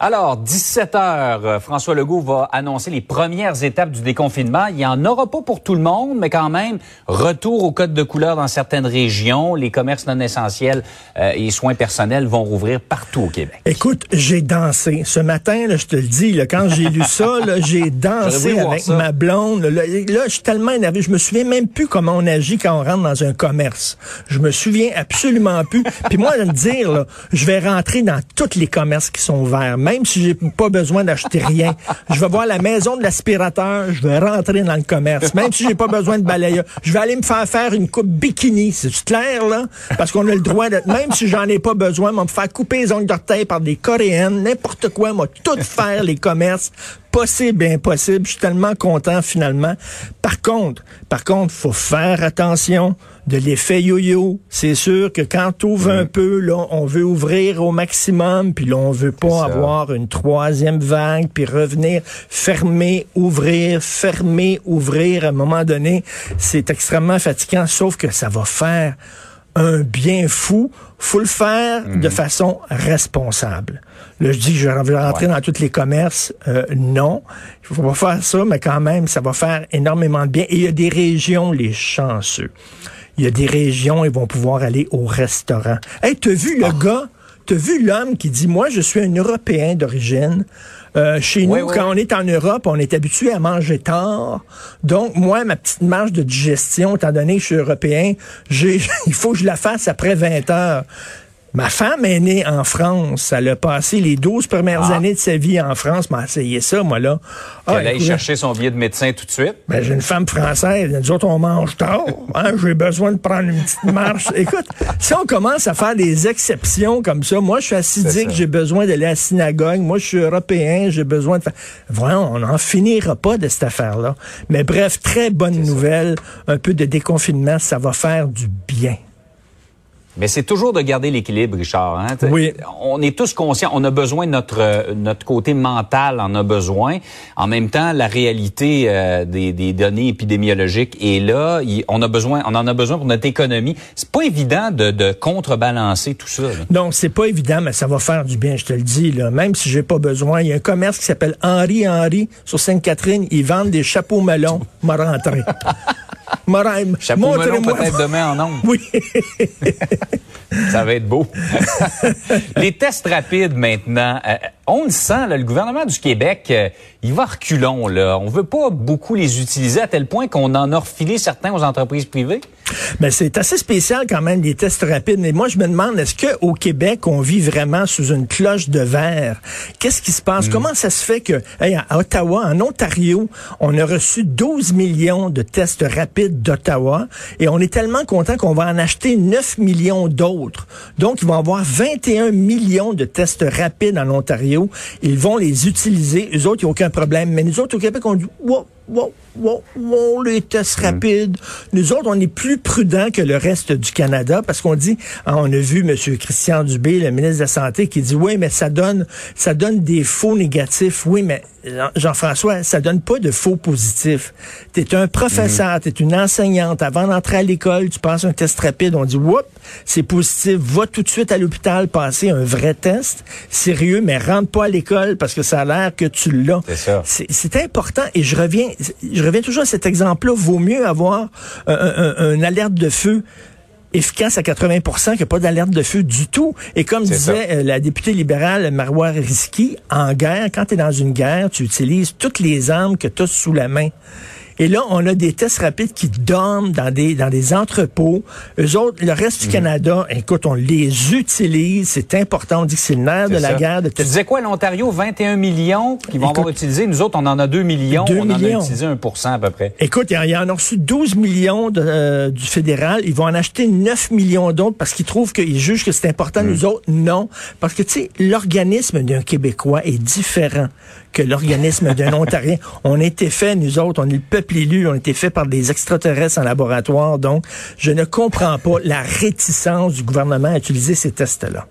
Alors, 17 heures, euh, François Legault va annoncer les premières étapes du déconfinement. Il n'y en aura pas pour tout le monde, mais quand même, retour au code de couleur dans certaines régions. Les commerces non essentiels euh, et soins personnels vont rouvrir partout au Québec. Écoute, j'ai dansé. Ce matin, là, je te le dis, là, quand j'ai lu ça, j'ai dansé avec ma blonde. Là, là, je suis tellement énervé. Je me souviens même plus comment on agit quand on rentre dans un commerce. Je me souviens absolument plus. Puis moi, de me dire, là, je vais rentrer dans tous les commerces qui sont ouverts même si j'ai pas besoin d'acheter rien. Je vais voir la maison de l'aspirateur, je vais rentrer dans le commerce. Même si j'ai pas besoin de balayeur, je vais aller me faire faire une coupe bikini. C'est clair, là? Parce qu'on a le droit d'être, même si j'en ai pas besoin, me faire couper les ongles d'orteil par des Coréennes, n'importe quoi, moi, tout faire les commerces possible et impossible. Je suis tellement content finalement. Par contre, par contre, faut faire attention de l'effet yo-yo. C'est sûr que quand on ouvre un peu, là, on veut ouvrir au maximum, puis là, on veut pas avoir une troisième vague, puis revenir fermer, ouvrir, fermer, ouvrir. À un moment donné, c'est extrêmement fatigant, sauf que ça va faire un bien fou. Faut le faire de mhm. façon responsable. Là, je dis que je vais rentrer dans tous les commerces. Euh, non, il faut pas faire ça, mais quand même, ça va faire énormément de bien. Et il y a des régions, les chanceux. Il y a des régions, ils vont pouvoir aller au restaurant. Hey, t'as vu le ah. gars, t'as vu l'homme qui dit, moi, je suis un Européen d'origine. Euh, chez nous, quand on est en Europe, on est habitué à manger tard. Donc, moi, ma petite marge de digestion, étant donné que je suis européen, j'ai, il faut que je la fasse après 20 heures. Ma femme est née en France. Elle a passé les 12 premières ah. années de sa vie en France. M'a essayé ça, moi, là. Ah, elle allait chercher son billet de médecin tout de suite? Ben, j'ai une femme française. Nous autres, on mange tard. Hein? J'ai besoin de prendre une petite marche. Écoute, si on commence à faire des exceptions comme ça, moi, je suis assidique, j'ai besoin d'aller à la synagogue. Moi, je suis européen, j'ai besoin de faire... Voilà, on n'en finira pas de cette affaire-là. Mais bref, très bonne nouvelle. Un peu de déconfinement, ça va faire du bien. Mais c'est toujours de garder l'équilibre, Richard. Hein? Oui. On est tous conscients, on a besoin de notre euh, notre côté mental, en a besoin. En même temps, la réalité euh, des, des, données épidémiologiques est là. on a besoin, on en a besoin pour notre économie. C'est pas évident de, de contrebalancer tout ça. Là. Non, c'est pas évident, mais ça va faire du bien, je te le dis. Là. Même si j'ai pas besoin, il y a un commerce qui s'appelle Henri Henri sur Sainte-Catherine. Ils vendent des chapeaux melons. M'a rentré. Chapeau melon peut-être demain en ondes. Oui. Ça va être beau. Les tests rapides maintenant. Euh, on le sent, le gouvernement du Québec, euh, il va reculons. Là. On veut pas beaucoup les utiliser à tel point qu'on en a refilé certains aux entreprises privées. Mais c'est assez spécial quand même les tests rapides. Mais moi, je me demande, est-ce que au Québec, on vit vraiment sous une cloche de verre? Qu'est-ce qui se passe? Hmm. Comment ça se fait que à Ottawa, en Ontario, on a reçu 12 millions de tests rapides d'Ottawa et on est tellement content qu'on va en acheter 9 millions d'autres. Donc, ils vont avoir 21 millions de tests rapides en Ontario ils vont les utiliser. Eux autres, il n'y a aucun problème. Mais nous autres, au Québec, on dit, wow, wow, wow, wow, les tests mm. rapides. Nous autres, on est plus prudents que le reste du Canada parce qu'on dit, ah, on a vu M. Christian Dubé, le ministre de la Santé, qui dit, oui, mais ça donne, ça donne des faux négatifs. Oui, mais Jean-François, ça donne pas de faux positifs. Tu es un professeur, mm. tu es une enseignante. Avant d'entrer à l'école, tu passes un test rapide. On dit, whoop, c'est positif. Va tout de suite à l'hôpital passer un vrai test. Sérieux, mais rentre pas à l'école parce que ça a l'air que tu l'as. C'est important. Et je reviens, je reviens toujours à cet exemple-là. Vaut mieux avoir un, alerte de feu efficace à 80 qu'il n'y a pas d'alerte de feu du tout. Et comme disait euh, la députée libérale Marois Risky, en guerre, quand tu es dans une guerre, tu utilises toutes les armes que tu as sous la main. Et là, on a des tests rapides qui dorment dans des, dans des entrepôts. Eux autres, le reste du mhm. Canada, écoute, on les utilise. C'est important. On dit que c'est le nerf de la guerre. De tu disais quoi, l'Ontario, 21 millions qui vont avoir utilisé. Nous autres, on en a 2 millions. on en a utilisé 1 à peu près. Écoute, il y en a reçu 12 millions euh, du fédéral. Ils vont en acheter 9 millions d'autres parce qu'ils trouvent qu'ils jugent que c'est important. Mhm. Nous autres, non. Parce que, tu sais, l'organisme d'un Québécois est différent que l'organisme d'un Ontarien. On été fait, nous autres, on est le peuple élu, on a été fait par des extraterrestres en laboratoire. Donc, je ne comprends pas la réticence du gouvernement à utiliser ces tests-là.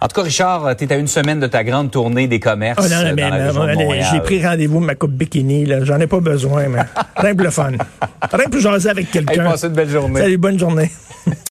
En tout cas, Richard, tu es à une semaine de ta grande tournée des commerces. Oh non, mais, j'ai pris rendez-vous ma coupe bikini. J'en ai pas besoin, mais rien que le fun. Rien que jaser avec quelqu'un. Hey, une belle journée. Salut, bonne journée.